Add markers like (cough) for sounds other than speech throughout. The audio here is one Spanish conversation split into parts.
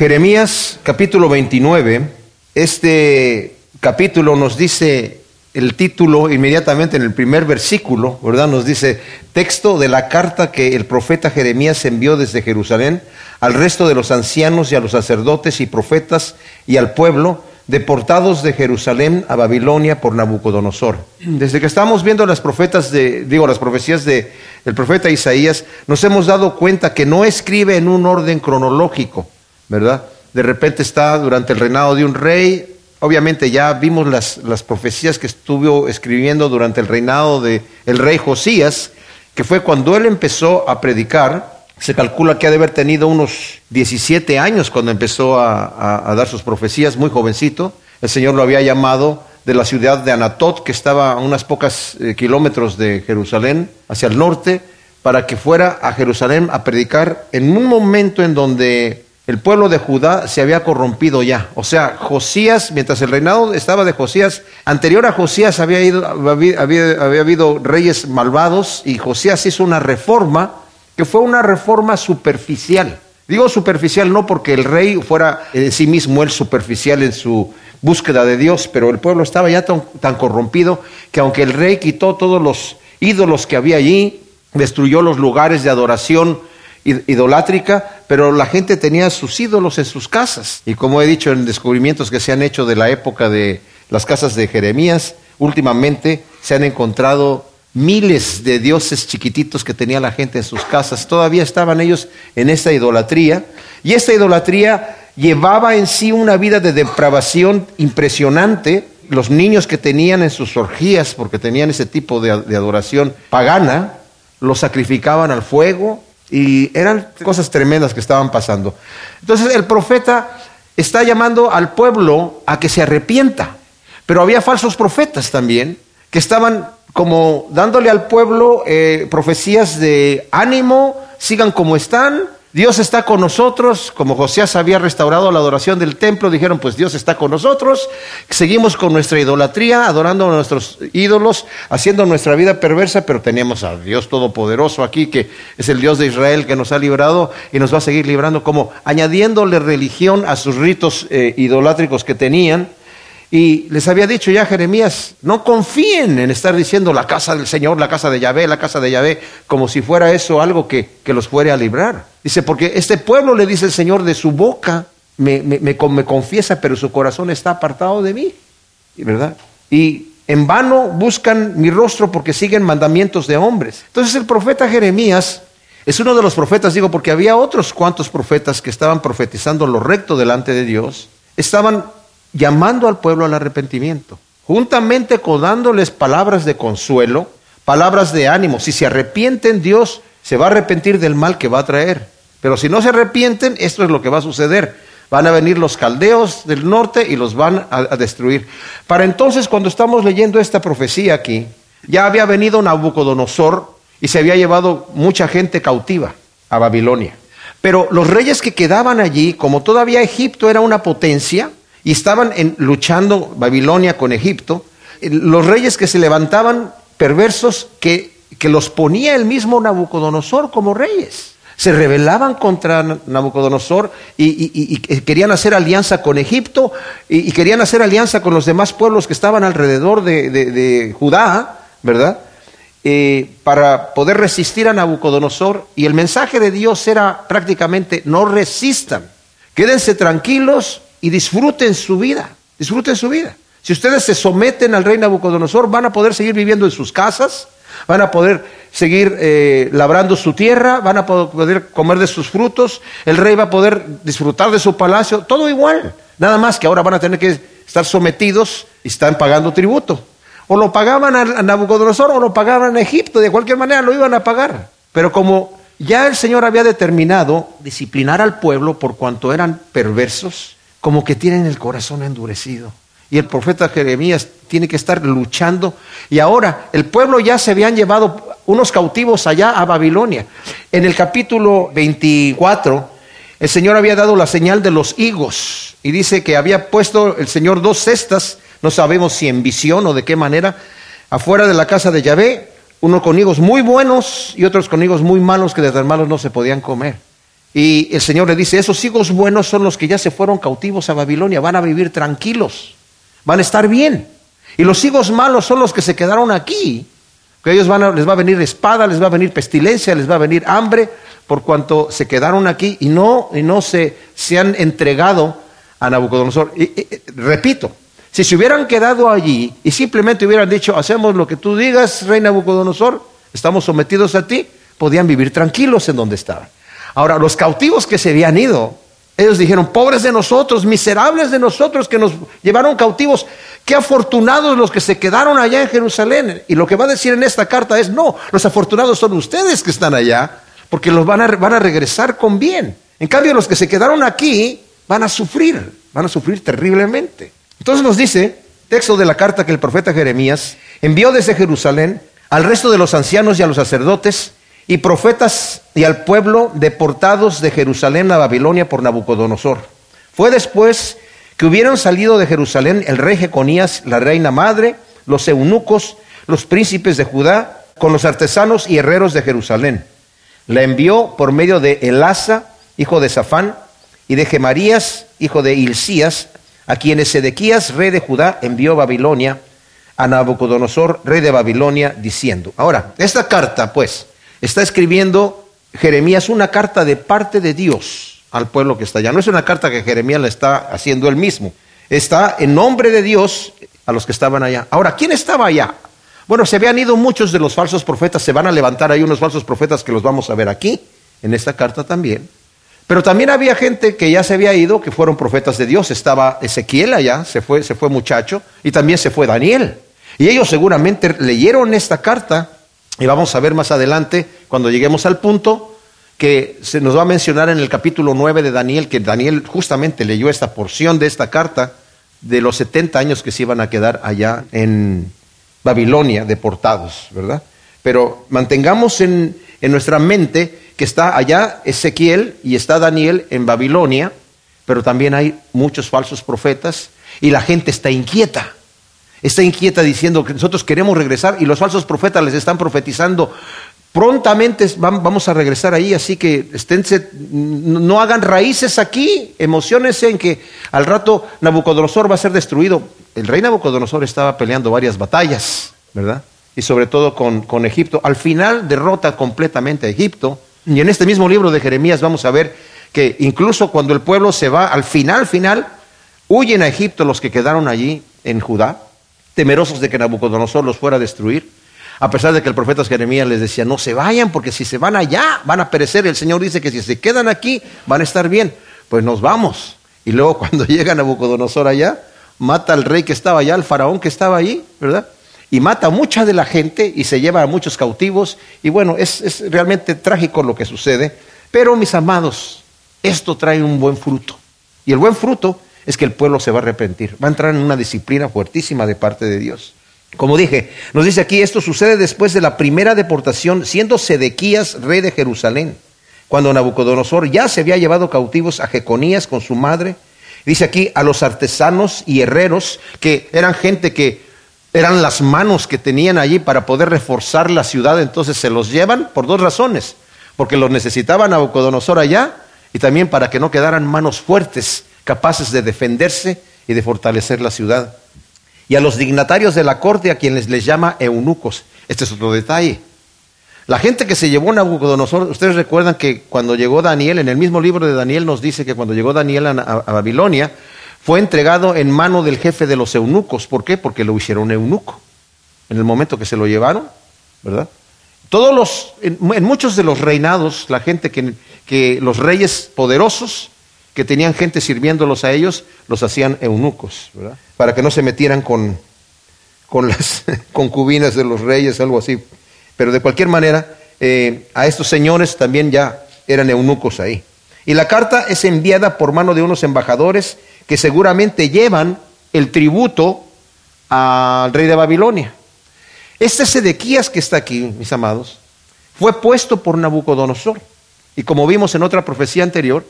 Jeremías capítulo 29, este capítulo nos dice el título inmediatamente en el primer versículo, ¿verdad? Nos dice texto de la carta que el profeta Jeremías envió desde Jerusalén al resto de los ancianos y a los sacerdotes y profetas y al pueblo deportados de Jerusalén a Babilonia por Nabucodonosor. Desde que estamos viendo las profetas de, digo, las profecías de el profeta Isaías, nos hemos dado cuenta que no escribe en un orden cronológico, ¿verdad? De repente está durante el reinado de un rey, obviamente ya vimos las, las profecías que estuvo escribiendo durante el reinado de el rey Josías, que fue cuando él empezó a predicar, se calcula que ha de haber tenido unos 17 años cuando empezó a, dar sus profecías, muy jovencito. El Señor lo había llamado de la ciudad de Anatot, que estaba a unas pocas eh, kilómetros de Jerusalén, hacia el norte, para que fuera a Jerusalén a predicar en un momento en donde el pueblo de Judá se había corrompido ya. O sea, Josías, mientras el reinado estaba de Josías, anterior a Josías había, ido, habido reyes malvados y Josías hizo una reforma que fue una reforma superficial. Digo superficial no porque el rey fuera en sí mismo el superficial en su búsqueda de Dios, pero el pueblo estaba ya tan, tan corrompido que aunque el rey quitó todos los ídolos que había allí, destruyó los lugares de adoración idolátrica, pero la gente tenía sus ídolos en sus casas. Y como he dicho en descubrimientos que se han hecho de la época de las casas de Jeremías, últimamente se han encontrado miles de dioses chiquititos que tenía la gente en sus casas. Todavía estaban ellos en esta idolatría y esta idolatría llevaba en sí una vida de depravación impresionante. Los niños que tenían en sus orgías, porque tenían ese tipo de, adoración pagana, los sacrificaban al fuego y eran cosas tremendas que estaban pasando. Entonces el profeta está llamando al pueblo a que se arrepienta, pero había falsos profetas también que estaban como dándole al pueblo eh, profecías de ánimo, sigan como están, Dios está con nosotros, como Josías había restaurado la adoración del templo, dijeron, pues Dios está con nosotros, seguimos con nuestra idolatría, adorando a nuestros ídolos, haciendo nuestra vida perversa, pero tenemos a Dios Todopoderoso aquí, que es el Dios de Israel que nos ha librado y nos va a seguir librando, como añadiéndole religión a sus ritos eh, idolátricos que tenían. Y les había dicho ya Jeremías, no confíen en estar diciendo la casa del Señor, la casa de Yahvé, la casa de Yahvé, como si fuera eso algo que, los fuera a librar. Dice, porque este pueblo le dice el Señor de su boca, me, me, me, confiesa, pero su corazón está apartado de mí. ¿Verdad? Y en vano buscan mi rostro porque siguen mandamientos de hombres. Entonces el profeta Jeremías es uno de los profetas, digo, porque había otros cuantos profetas que estaban profetizando lo recto delante de Dios, estaban llamando al pueblo al arrepentimiento, juntamente con dándoles palabras de consuelo, palabras de ánimo. Si se arrepienten, Dios se va a arrepentir del mal que va a traer. Pero si no se arrepienten, esto es lo que va a suceder. Van a venir los caldeos del norte y los van a, destruir. Para entonces, cuando estamos leyendo esta profecía aquí, ya había venido Nabucodonosor y se había llevado mucha gente cautiva a Babilonia. Pero los reyes que quedaban allí, como todavía Egipto era una potencia, y estaban luchando Babilonia con Egipto, los reyes que se levantaban perversos que, que los ponía el mismo Nabucodonosor como reyes. Se rebelaban contra Nabucodonosor y, querían hacer alianza con Egipto y, querían hacer alianza con los demás pueblos que estaban alrededor de, Judá, ¿verdad? Eh, para poder resistir a Nabucodonosor. Y el mensaje de Dios era prácticamente no resistan, quédense tranquilos y disfruten su vida, disfruten su vida. Si ustedes se someten al rey Nabucodonosor, van a poder seguir viviendo en sus casas, van a poder seguir eh, labrando su tierra, van a poder comer de sus frutos, el rey va a poder disfrutar de su palacio, todo igual. Nada más que ahora van a tener que estar sometidos y están pagando tributo. O lo pagaban a Nabucodonosor o lo pagaban a Egipto, de cualquier manera lo iban a pagar. Pero como ya el Señor había determinado disciplinar al pueblo por cuanto eran perversos, como que tienen el corazón endurecido. Y el profeta Jeremías tiene que estar luchando. Y ahora el pueblo ya se habían llevado unos cautivos allá a Babilonia. En el capítulo 24, el Señor había dado la señal de los higos. Y dice que había puesto el Señor dos cestas, no sabemos si en visión o de qué manera, afuera de la casa de Yahvé, uno con higos muy buenos y otros con higos muy malos que desde malos no se podían comer. Y el Señor le dice, esos hijos buenos son los que ya se fueron cautivos a Babilonia, van a vivir tranquilos, van a estar bien. Y los hijos malos son los que se quedaron aquí, que ellos van a, les va a venir espada, les va a venir pestilencia, les va a venir hambre, por cuanto se quedaron aquí y no, y no se, han entregado a Nabucodonosor. Repito, si se hubieran quedado allí y simplemente hubieran dicho, hacemos lo que tú digas, rey Nabucodonosor, estamos sometidos a ti, podían vivir tranquilos en donde estaban. Ahora, los cautivos que se habían ido, ellos dijeron, pobres de nosotros, miserables de nosotros que nos llevaron cautivos, qué afortunados los que se quedaron allá en Jerusalén. Y lo que va a decir en esta carta es, no, los afortunados son ustedes que están allá, porque los van a, van a regresar con bien. En cambio, los que se quedaron aquí van a sufrir, van a sufrir terriblemente. Entonces nos dice, texto de la carta que el profeta Jeremías envió desde Jerusalén al resto de los ancianos y a los sacerdotes, y profetas y al pueblo deportados de Jerusalén a Babilonia por Nabucodonosor. Fue después que hubieran salido de Jerusalén el rey Jeconías, la reina madre, los eunucos, los príncipes de Judá, con los artesanos y herreros de Jerusalén. La envió por medio de Elasa, hijo de Safán, y de Gemarías, hijo de Hilcías, a quienes Sedequías, rey de Judá, envió a Babilonia, a Nabucodonosor, rey de Babilonia, diciendo. Ahora, esta carta, pues, está escribiendo Jeremías una carta de parte de Dios al pueblo que está allá. No es una carta que Jeremías la está haciendo él mismo. Está en nombre de Dios a los que estaban allá. Ahora, ¿quién estaba allá? Bueno, se habían ido muchos de los falsos profetas, se van a levantar ahí unos falsos profetas que los vamos a ver aquí, en esta carta también. Pero también había gente que ya se había ido, que fueron profetas de Dios. Estaba Ezequiel allá, se fue, se fue muchacho, y también se fue Daniel. Y ellos seguramente leyeron esta carta y vamos a ver más adelante, cuando lleguemos al punto, que se nos va a mencionar en el capítulo 9 de Daniel, que Daniel justamente leyó esta porción de esta carta de los 70 años que se iban a quedar allá en Babilonia deportados, ¿verdad? Pero mantengamos en, en nuestra mente que está allá Ezequiel y está Daniel en Babilonia, pero también hay muchos falsos profetas y la gente está inquieta está inquieta diciendo que nosotros queremos regresar y los falsos profetas les están profetizando prontamente vamos a regresar ahí, así que esténse, no hagan raíces aquí, emocionense en que al rato Nabucodonosor va a ser destruido. El rey Nabucodonosor estaba peleando varias batallas, ¿verdad? Y sobre todo con, con Egipto. Al final derrota completamente a Egipto. Y en este mismo libro de Jeremías vamos a ver que incluso cuando el pueblo se va, al final, final, huyen a Egipto los que quedaron allí en Judá temerosos de que Nabucodonosor los fuera a destruir. A pesar de que el profeta Jeremías les decía, no se vayan, porque si se van allá van a perecer. El Señor dice que si se quedan aquí van a estar bien. Pues nos vamos. Y luego (laughs) cuando llega Nabucodonosor allá, mata al rey que estaba allá, al faraón que estaba allí, ¿verdad? Y mata a mucha de la gente y se lleva a muchos cautivos. Y bueno, es, es realmente trágico lo que sucede. Pero mis amados, esto trae un buen fruto. Y el buen fruto es que el pueblo se va a arrepentir, va a entrar en una disciplina fuertísima de parte de Dios. Como dije, nos dice aquí, esto sucede después de la primera deportación, siendo Sedequías rey de Jerusalén, cuando Nabucodonosor ya se había llevado cautivos a Jeconías con su madre. Dice aquí a los artesanos y herreros, que eran gente que eran las manos que tenían allí para poder reforzar la ciudad, entonces se los llevan por dos razones, porque los necesitaba Nabucodonosor allá y también para que no quedaran manos fuertes capaces de defenderse y de fortalecer la ciudad. Y a los dignatarios de la corte, a quienes les llama eunucos. Este es otro detalle. La gente que se llevó Nabucodonosor, ustedes recuerdan que cuando llegó Daniel, en el mismo libro de Daniel nos dice que cuando llegó Daniel a, Babilonia, fue entregado en mano del jefe de los eunucos. ¿Por qué? Porque lo hicieron eunuco. En el momento que se lo llevaron, ¿verdad? Todos los, en, muchos de los reinados, la gente que, que los reyes poderosos que tenían gente sirviéndolos a ellos, los hacían eunucos, ¿verdad? Para que no se metieran con, con las (laughs) concubinas de los reyes, algo así. Pero de cualquier manera, eh, a estos señores también ya eran eunucos ahí. Y la carta es enviada por mano de unos embajadores que seguramente llevan el tributo al rey de Babilonia. Este Sedequías que está aquí, mis amados, fue puesto por Nabucodonosor. Y como vimos en otra profecía anterior,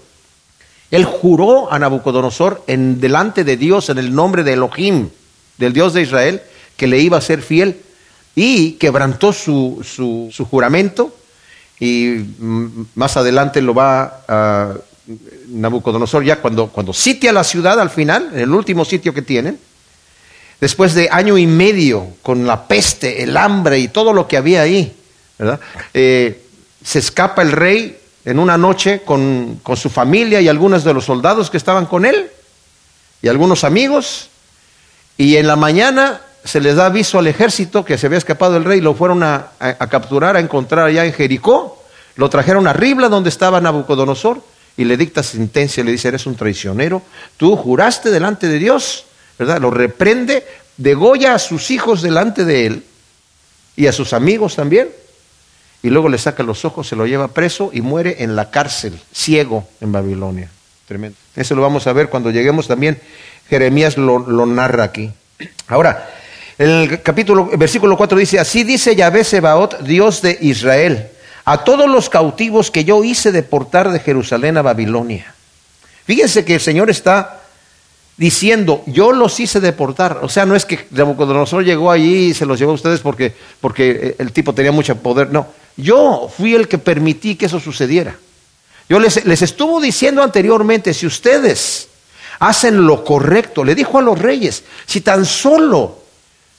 él juró a Nabucodonosor en delante de Dios, en el nombre de Elohim, del Dios de Israel, que le iba a ser fiel y quebrantó su, su, juramento y mm, más adelante lo va a Nabucodonosor ya cuando, cuando sitia la ciudad al final, en el último sitio que tienen, después de año y medio con la peste, el hambre y todo lo que había ahí, eh, se escapa el rey en una noche con, con su familia y algunos de los soldados que estaban con él y algunos amigos, y en la mañana se les da aviso al ejército que se había escapado el rey, lo fueron a, capturar, a encontrar allá en Jericó, lo trajeron a Ribla donde estaba Nabucodonosor y le dicta sentencia, le dice, eres un traicionero, tú juraste delante de Dios, ¿verdad? Lo reprende, degolla a sus hijos delante de él y a sus amigos también, y luego le saca los ojos, se lo lleva preso y muere en la cárcel, ciego en Babilonia. Tremendo. Eso lo vamos a ver cuando lleguemos también. Jeremías lo, lo narra aquí. Ahora, el capítulo, versículo 4 dice, así dice Yahvé Sebaot, Dios de Israel, a todos los cautivos que yo hice deportar de Jerusalén a Babilonia. Fíjense que el Señor está diciendo, yo los hice deportar. O sea, no es que Nabucodonosor llegó allí y se los llevó a ustedes porque, porque el tipo tenía mucho poder. No, yo fui el que permití que eso sucediera. Yo les, les estuvo diciendo anteriormente, si ustedes hacen lo correcto, le dijo a los reyes, si tan solo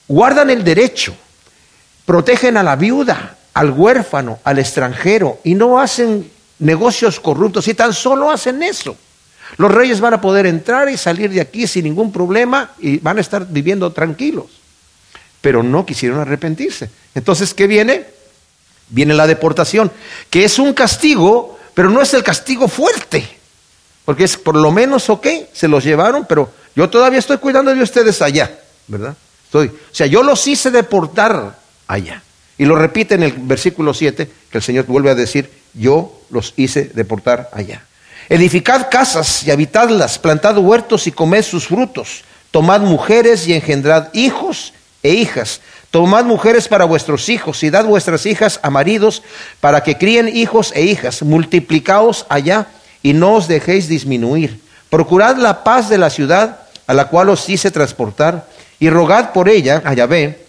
guardan el derecho, protegen a la viuda, al huérfano, al extranjero y no hacen negocios corruptos y tan solo hacen eso. Los reyes van a poder entrar y salir de aquí sin ningún problema y van a estar viviendo tranquilos. Pero no quisieron arrepentirse. Entonces, ¿qué viene? Viene la deportación, que es un castigo, pero no es el castigo fuerte. Porque es por lo menos, ok, se los llevaron, pero yo todavía estoy cuidando de ustedes allá, ¿verdad? o sea, yo los hice deportar allá. Y lo repite en el versículo 7, que el Señor vuelve a decir, yo los hice deportar allá. Edificad casas y habitadlas, plantad huertos y comed sus frutos, tomad mujeres y engendrad hijos e hijas. Tomad mujeres para vuestros hijos y dad vuestras hijas a maridos para que críen hijos e hijas. Multiplicaos allá y no os dejéis disminuir. Procurad la paz de la ciudad a la cual os hice transportar y rogad por ella a Yahvé,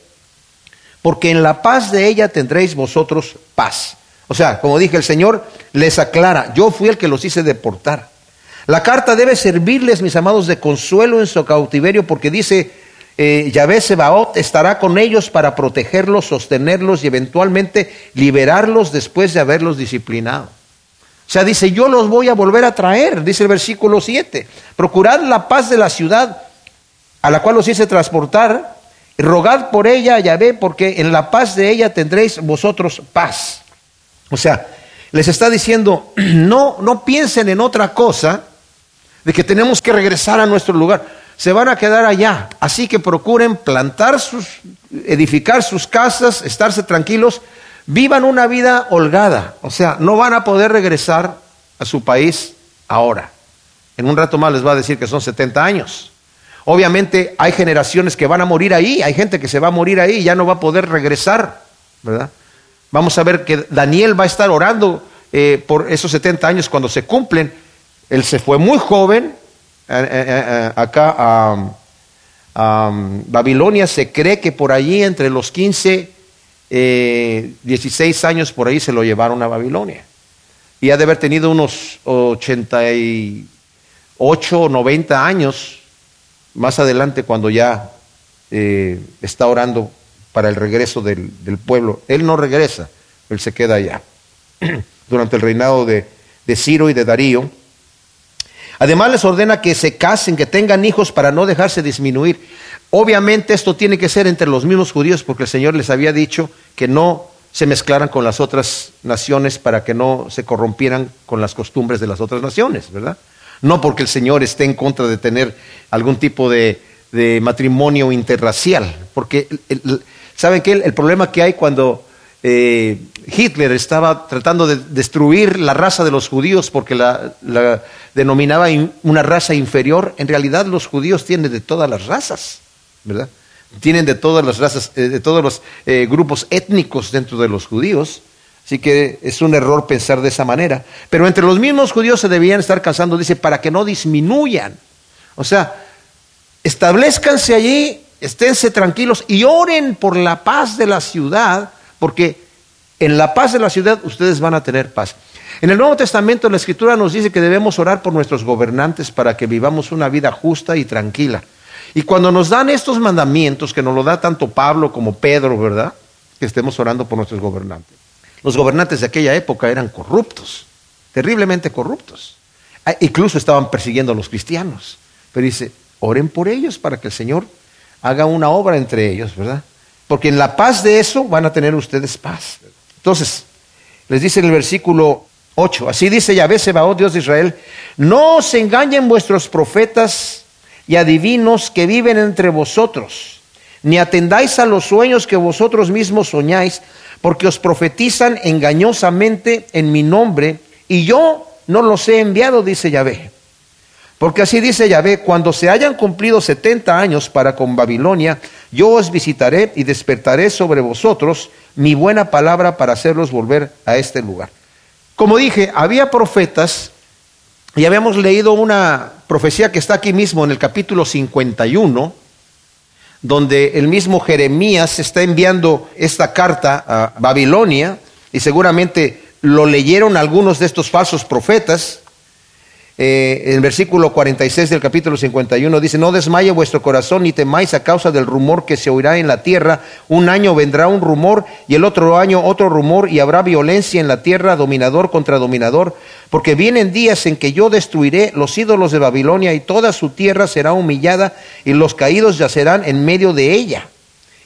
porque en la paz de ella tendréis vosotros paz. O sea, como dije, el Señor les aclara, yo fui el que los hice deportar. La carta debe servirles, mis amados, de consuelo en su cautiverio, porque dice, eh, Yahvé Sebaot estará con ellos para protegerlos, sostenerlos y eventualmente liberarlos después de haberlos disciplinado. O sea, dice, yo los voy a volver a traer, dice el versículo 7. Procurad la paz de la ciudad a la cual os hice transportar, rogad por ella, Yahvé, porque en la paz de ella tendréis vosotros paz. O sea, les está diciendo, (clears throat) no, no piensen en otra cosa de que tenemos que regresar a nuestro lugar. Se van a quedar allá. Así que procuren plantar sus, edificar sus casas, estarse tranquilos, vivan una vida holgada. O sea, no van a poder regresar a su país ahora. En un rato más les va a decir que son 70 años. Obviamente hay generaciones que van a morir ahí, hay gente que se va a morir ahí y ya no va a poder regresar, ¿verdad? Vamos a ver que Daniel va a estar orando eh, por esos 70 años cuando se cumplen. Él se fue muy joven acá a, Babilonia, se cree que por allí entre los 15, 16 años por ahí se lo llevaron a Babilonia. Y ha de haber tenido unos 88 o 90 años más adelante cuando ya eh, está orando para el regreso del, pueblo. Él no regresa, él se queda allá. (clears throat) Durante el reinado de Ciro y de Darío. Además les ordena que se casen, que tengan hijos para no dejarse disminuir. Obviamente esto tiene que ser entre los mismos judíos porque el Señor les había dicho que no se mezclaran con las otras naciones para que no se corrompieran con las costumbres de las otras naciones, ¿verdad? No porque el Señor esté en contra de tener algún tipo de, matrimonio interracial. Porque, ¿saben qué? El, problema que hay cuando eh, Hitler estaba tratando de destruir la raza de los judíos porque la, denominaba una raza inferior, en realidad los judíos tienen de todas las razas, ¿verdad? Tienen de todas las razas, eh, de todos los eh, grupos étnicos dentro de los judíos. Así que es un error pensar de esa manera. Pero entre los mismos judíos se debían estar casando, dice, para que no disminuyan. O sea, establezcanse allí, esténse tranquilos y oren por la paz de la ciudad, porque En la paz de la ciudad ustedes van a tener paz. En el Nuevo Testamento la Escritura nos dice que debemos orar por nuestros gobernantes para que vivamos una vida justa y tranquila. Y cuando nos dan estos mandamientos, que nos lo da tanto Pablo como Pedro, ¿verdad? Que estemos orando por nuestros gobernantes. Los gobernantes de aquella época eran corruptos, terriblemente corruptos. Ah, incluso estaban persiguiendo a los cristianos. Pero dice, oren por ellos para que el Señor haga una obra entre ellos, ¿verdad? Porque en la paz de eso van a tener ustedes paz. Entonces, les dice en el versículo 8, así dice Yahvé Sebaot, Dios de Israel, no os engañen vuestros profetas y adivinos que viven entre vosotros, ni atendáis a los sueños que vosotros mismos soñáis, porque os profetizan engañosamente en mi nombre, y yo no los he enviado, dice Yahvé. Porque así dice Yahvé, cuando se hayan cumplido setenta años para con Babilonia, yo os visitaré y despertaré sobre vosotros mi buena palabra para hacerlos volver a este lugar. Como dije, había profetas, y habíamos leído una profecía que está aquí mismo en el capítulo 51, donde el mismo Jeremías está enviando esta carta a Babilonia, y seguramente lo leyeron algunos de estos falsos profetas. Eh, en el versículo 46 del capítulo 51 dice, no desmaye vuestro corazón ni temáis a causa del rumor que se oirá en la tierra. Un año vendrá un rumor y el otro año otro rumor y habrá violencia en la tierra, dominador contra dominador, porque vienen días en que yo destruiré los ídolos de Babilonia y toda su tierra será humillada y los caídos yacerán en medio de ella.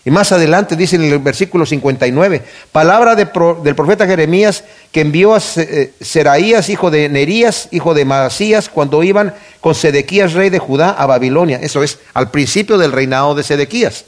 Y más adelante dice en el versículo 59, palabra del profeta Jeremías que envió a eh, Seraías, hijo de Nerías, hijo de Masías, cuando iban con Sedequías, rey de Judá, a Babilonia. Eso es, al principio del reinado de Sedequías.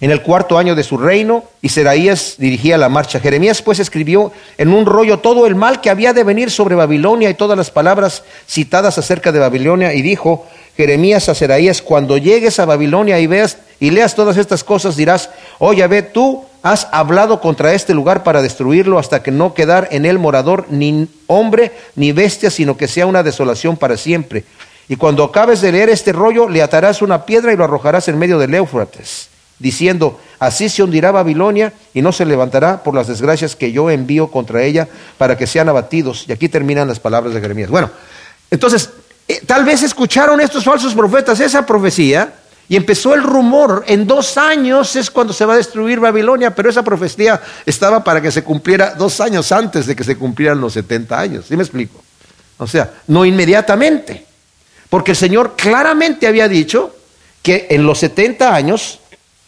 En el cuarto año de su reino, y Seraías dirigía la marcha. Jeremías pues escribió en un rollo todo el mal que había de venir sobre Babilonia y todas las palabras citadas acerca de Babilonia, y dijo, Jeremías a Seraías, cuando llegues a Babilonia y veas y leas todas estas cosas, dirás, oye, ve, tú has hablado contra este lugar para destruirlo hasta que no quedar en él morador ni hombre ni bestia, sino que sea una desolación para siempre. Y cuando acabes de leer este rollo, le atarás una piedra y lo arrojarás en medio del Éufrates, diciendo, así se hundirá Babilonia y no se levantará por las desgracias que yo envío contra ella para que sean abatidos. Y aquí terminan las palabras de Jeremías. Bueno, entonces eh, tal vez escucharon estos falsos profetas esa profecía y empezó el rumor, en dos años es cuando se va a destruir Babilonia, pero esa profecía estaba para que se cumpliera dos años antes de que se cumplieran los 70 años. ¿Sí me explico? O sea, no inmediatamente, porque el Señor claramente había dicho que en los 70 años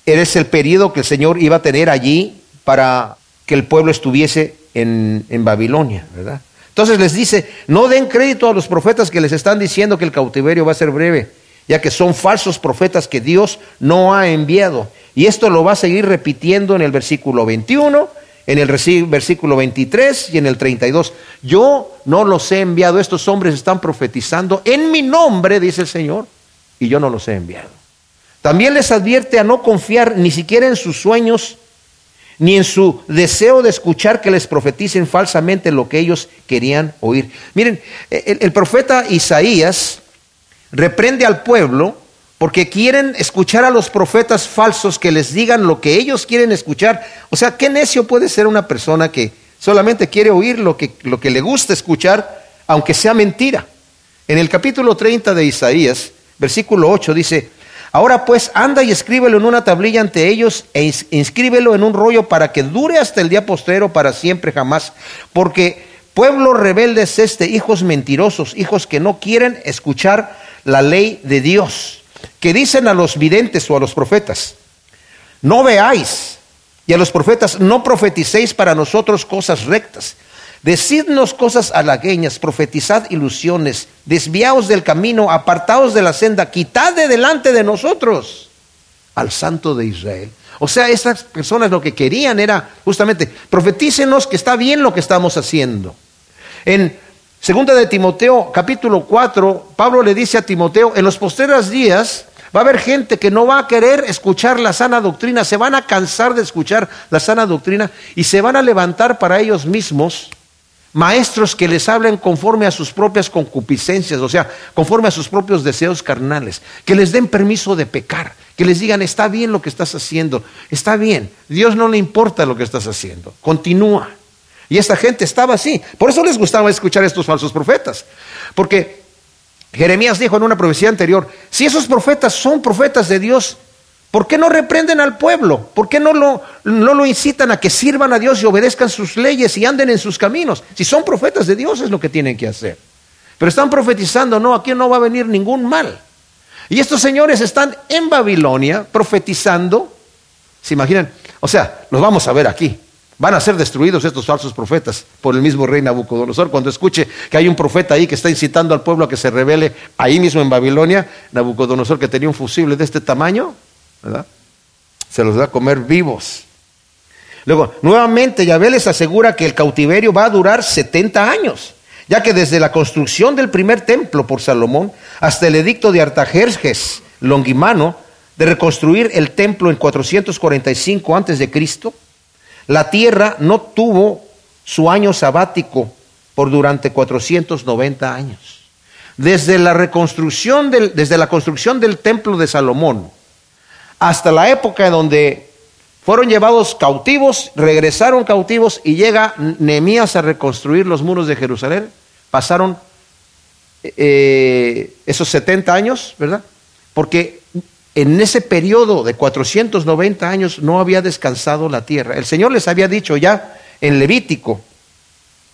eres el periodo que el Señor iba a tener allí para que el pueblo estuviese en, en Babilonia, ¿verdad? Entonces les dice, no den crédito a los profetas que les están diciendo que el cautiverio va a ser breve, ya que son falsos profetas que Dios no ha enviado. Y esto lo va a seguir repitiendo en el versículo 21, en el versículo 23 y en el 32. Yo no los he enviado, estos hombres están profetizando en mi nombre, dice el Señor, y yo no los he enviado. También les advierte a no confiar ni siquiera en sus sueños ni en su deseo de escuchar que les profeticen falsamente lo que ellos querían oír. Miren, el, profeta Isaías reprende al pueblo porque quieren escuchar a los profetas falsos que les digan lo que ellos quieren escuchar. O sea, ¿qué necio puede ser una persona que solamente quiere oír lo que, lo que le gusta escuchar, aunque sea mentira? En el capítulo 30 de Isaías, versículo 8 dice, Ahora pues anda y escríbelo en una tablilla ante ellos e inscríbelo en un rollo para que dure hasta el día postero para siempre jamás. Porque pueblo rebelde es este, hijos mentirosos, hijos que no quieren escuchar la ley de Dios, que dicen a los videntes o a los profetas, no veáis, y a los profetas, no profeticéis para nosotros cosas rectas Decidnos cosas halagueñas, profetizad ilusiones, desviaos del camino, apartaos de la senda, quitad de delante de nosotros al Santo de Israel. O sea, esas personas lo que querían era justamente, profetícenos que está bien lo que estamos haciendo. En segunda de Timoteo, capítulo 4, Pablo le dice a Timoteo, en los posteriores días va a haber gente que no va a querer escuchar la sana doctrina, se van a cansar de escuchar la sana doctrina y se van a levantar para ellos mismos maestros que les hablen conforme a sus propias concupiscencias, o sea, conforme a sus propios deseos carnales, que les den permiso de pecar, que les digan, está bien lo que estás haciendo, está bien, Dios no le importa lo que estás haciendo, continúa. Y esta gente estaba así. Por eso les gustaba escuchar a estos falsos profetas. Porque Jeremías dijo en una profecía anterior, si esos profetas son profetas de Dios, ¿por qué no reprenden al pueblo? ¿Por qué no lo, no lo incitan a que sirvan a Dios y obedezcan sus leyes y anden en sus caminos? Si son profetas de Dios es lo que tienen que hacer. Pero están profetizando, no, aquí no va a venir ningún mal. Y estos señores están en Babilonia profetizando. ¿Se imaginan? O sea, los vamos a ver aquí. Van a ser destruidos estos falsos profetas por el mismo rey Nabucodonosor. Cuando escuche que hay un profeta ahí que está incitando al pueblo a que se revele ahí mismo en Babilonia, Nabucodonosor que tenía un fusible de este tamaño, ¿verdad? Se los va a comer vivos. Luego, nuevamente Yahvé les asegura que el cautiverio va a durar 70 años, ya que desde la construcción del primer templo por Salomón hasta el edicto de Artajerjes Longimano de reconstruir el templo en 445 antes de Cristo, la tierra no tuvo su año sabático por durante 490 años. Desde la reconstrucción del, desde la construcción del templo de Salomón hasta la época donde fueron llevados cautivos, regresaron cautivos y llega Nehemías a reconstruir los muros de Jerusalén, pasaron eh, esos 70 años, ¿verdad? Porque en ese periodo de 490 años no había descansado la tierra. El Señor les había dicho ya en Levítico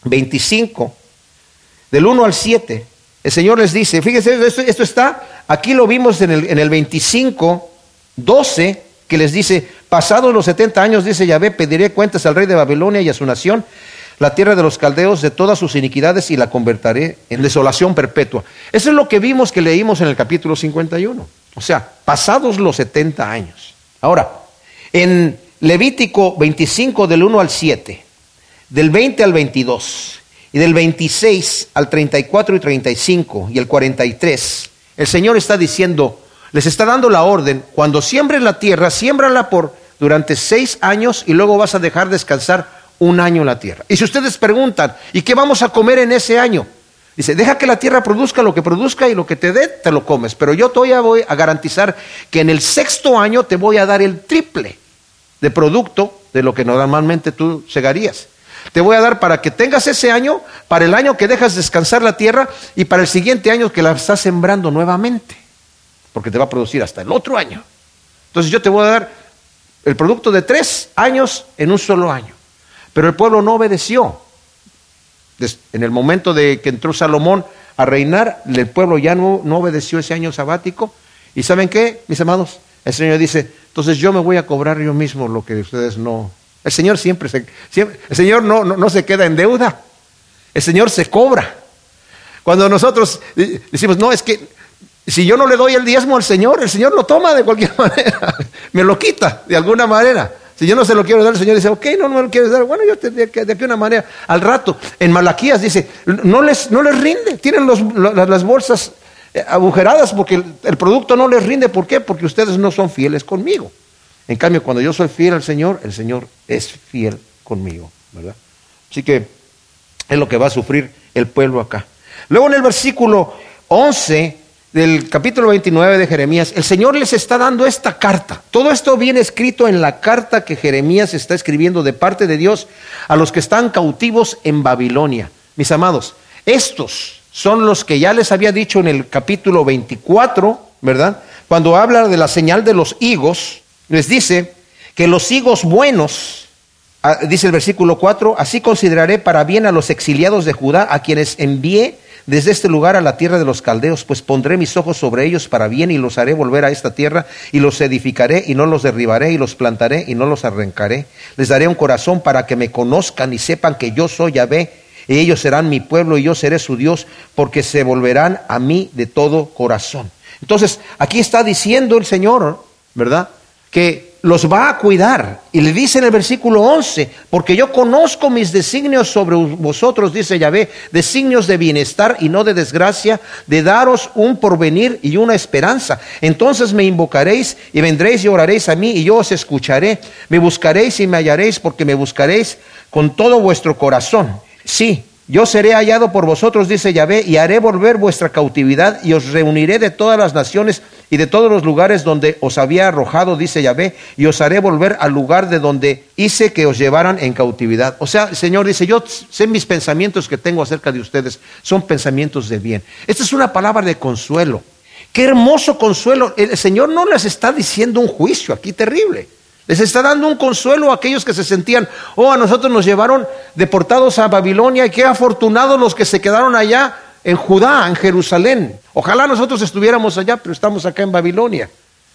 25, del 1 al 7, el Señor les dice, fíjense, esto, está, aquí lo vimos en el, en el 25, 12, que les dice, pasados los 70 años, dice Yahvé, pediré cuentas al rey de Babilonia y a su nación, la tierra de los caldeos, de todas sus iniquidades y la convertiré en desolación perpetua. Eso es lo que vimos que leímos en el capítulo 51. O sea, pasados los 70 años. Ahora, en Levítico 25 del 1 al 7, del 20 al 22 y del 26 al 34 y 35 y el 43, el Señor está diciendo, les está dando la orden, cuando siembres la tierra, siémbrala por durante seis años y luego vas a dejar descansar un año la tierra. Y si ustedes preguntan, ¿y qué vamos a comer en ese año? Dice, deja que la tierra produzca lo que produzca y lo que te dé, te lo comes. Pero yo todavía voy a garantizar que en el sexto año te voy a dar el triple de producto de lo que normalmente tú segarías. Te voy a dar para que tengas ese año, para el año que dejas descansar la tierra y para el siguiente año que la estás sembrando nuevamente. Porque te va a producir hasta el otro año. Entonces yo te voy a dar el producto de tres años en un solo año. Pero el pueblo no obedeció en el momento de que entró Salomón a reinar, el pueblo ya no, no obedeció ese año sabático. ¿Y saben qué, mis amados? El Señor dice, entonces yo me voy a cobrar yo mismo lo que ustedes no. El Señor siempre se, el Señor no, no, se queda en deuda. El Señor se cobra. Cuando nosotros decimos, no, es que si yo no le doy el diezmo al Señor, el Señor lo toma de cualquier (laughs) manera, me lo quita de alguna manera. Si yo no se lo quiero dar, el Señor dice, ok, no, no me lo quieres dar. Bueno, yo te, de, de aquí una manera. Al rato, en Malaquías dice, no les, no les rinde. Tienen las bolsas eh, agujeradas porque el, producto no les rinde. ¿Por qué? Porque ustedes no son fieles conmigo. En cambio, cuando yo soy fiel al Señor, el Señor es fiel conmigo, ¿verdad? Así que es lo que va a sufrir el pueblo acá. Luego en el versículo 11 del capítulo 29 de Jeremías, el Señor les está dando esta carta. Todo esto viene escrito en la carta que Jeremías está escribiendo de parte de Dios a los que están cautivos en Babilonia. Mis amados, estos son los que ya les había dicho en el capítulo 24, ¿verdad? Cuando habla de la señal de los higos, les dice que los higos buenos, ah, dice el versículo 4, así consideraré para bien a los exiliados de Judá, a quienes envié desde este lugar a la tierra de los caldeos, pues pondré mis ojos sobre ellos para bien y los haré volver a esta tierra y los edificaré y no los derribaré y los plantaré y no los arrancaré. Les daré un corazón para que me conozcan y sepan que yo soy Yahvé y ellos serán mi pueblo y yo seré su Dios porque se volverán a mí de todo corazón. Entonces, aquí está diciendo el Señor, ¿verdad? Que los va a cuidar. Y le dice en el versículo 11, porque yo conozco mis designios sobre vosotros, dice Yahvé, designios de bienestar y no de desgracia, de daros un porvenir y una esperanza. Entonces me invocaréis y vendréis y oraréis a mí y yo os escucharé. Me buscaréis y me hallaréis porque me buscaréis con todo vuestro corazón. Sí, yo seré hallado por vosotros, dice Yahvé, y haré volver vuestra cautividad y os reuniré de todas las naciones y de todos los lugares donde os había arrojado, dice Yahvé, y os haré volver al lugar de donde hice que os llevaran en cautividad. O sea, el Señor dice, yo sé mis pensamientos que tengo acerca de ustedes, son pensamientos de bien. Esta es una palabra de consuelo. Qué hermoso consuelo. El Señor no les está diciendo un juicio aquí terrible. Les está dando un consuelo a aquellos que se sentían, oh, a nosotros nos llevaron deportados a Babilonia y qué afortunados los que se quedaron allá en Judá, en Jerusalén. Ojalá nosotros estuviéramos allá, pero estamos acá en Babilonia.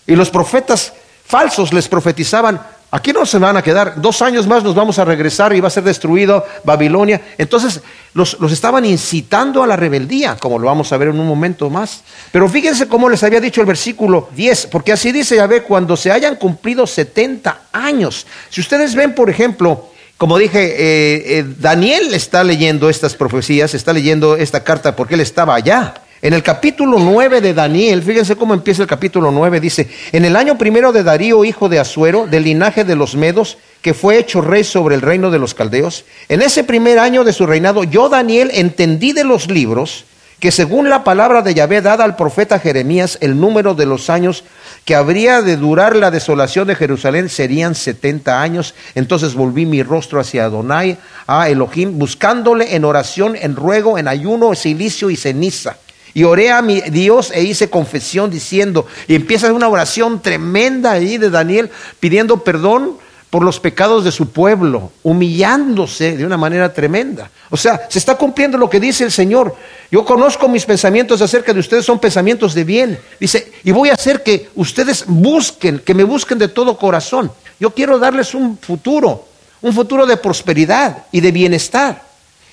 Y los profetas falsos les profetizaban, aquí no se van a quedar, dos años más nos vamos a regresar y va a ser destruido Babilonia. Entonces los, los, estaban incitando a la rebeldía, como lo vamos a ver en un momento más. Pero fíjense cómo les había dicho el versículo 10, porque así dice Yahvé, cuando se hayan cumplido 70 años. Si ustedes ven, por ejemplo, como dije, eh, eh, Daniel está leyendo estas profecías, está leyendo esta carta porque él estaba allá. En el capítulo 9 de Daniel, fíjense cómo empieza el capítulo 9, dice, en el año primero de Darío, hijo de Asuero, del linaje de los Medos, que fue hecho rey sobre el reino de los caldeos, en ese primer año de su reinado, yo, Daniel, entendí de los libros que según la palabra de Yahvé dada al profeta Jeremías, el número de los años que habría de durar la desolación de Jerusalén serían setenta años. Entonces volví mi rostro hacia Adonai, a Elohim, buscándole en oración, en ruego, en ayuno, silicio y ceniza. Y oré a mi Dios e hice confesión diciendo, y empieza una oración tremenda ahí de Daniel pidiendo perdón por los pecados de su pueblo, humillándose de una manera tremenda. O sea, se está cumpliendo lo que dice el Señor. Yo conozco mis pensamientos acerca de ustedes, son pensamientos de bien. Dice, y voy a hacer que ustedes busquen, que me busquen de todo corazón. Yo quiero darles un futuro, un futuro de prosperidad y de bienestar.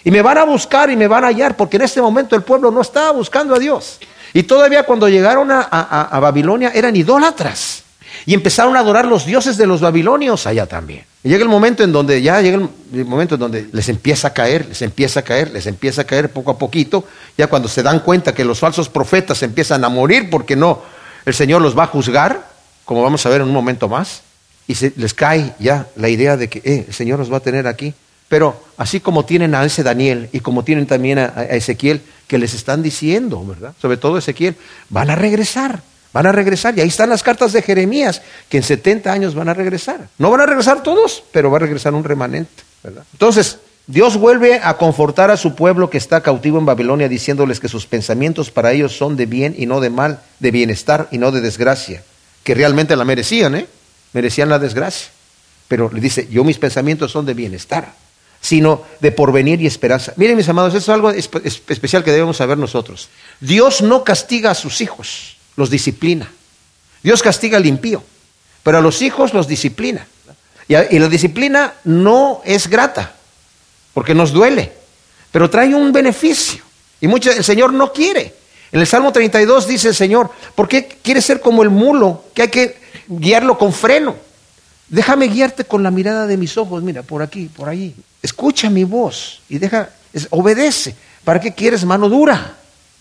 Y me van a buscar y me van a hallar, porque en este momento el pueblo no estaba buscando a Dios. Y todavía cuando llegaron a, a Babilonia eran idólatras. Y empezaron a adorar los dioses de los babilonios allá también. Y llega el momento en donde, ya llega el momento en donde les empieza a caer, les empieza a caer, les empieza a caer poco a poquito, ya cuando se dan cuenta que los falsos profetas empiezan a morir porque no, el Señor los va a juzgar, como vamos a ver en un momento más, y se, les cae ya la idea de que eh, el Señor los va a tener aquí. Pero así como tienen a ese Daniel y como tienen también a, a Ezequiel, que les están diciendo, ¿verdad? Sobre todo Ezequiel, van a regresar. Van a regresar. Y ahí están las cartas de Jeremías, que en 70 años van a regresar. No van a regresar todos, pero va a regresar un remanente. Entonces, Dios vuelve a confortar a su pueblo que está cautivo en Babilonia, diciéndoles que sus pensamientos para ellos son de bien y no de mal, de bienestar y no de desgracia. Que realmente la merecían, ¿eh? Merecían la desgracia. Pero le dice, yo mis pensamientos son de bienestar, sino de porvenir y esperanza. Miren, mis amados, eso es algo especial que debemos saber nosotros. Dios no castiga a sus hijos los disciplina. Dios castiga al impío, pero a los hijos los disciplina. Y, la disciplina no es grata, porque nos duele, pero trae un beneficio. Y mucho, el Señor no quiere. En el Salmo 32 dice el Señor, ¿por qué quieres ser como el mulo que hay que guiarlo con freno? Déjame guiarte con la mirada de mis ojos, mira, por aquí, por allí. Escucha mi voz y deja, obedece. ¿Para qué quieres mano dura?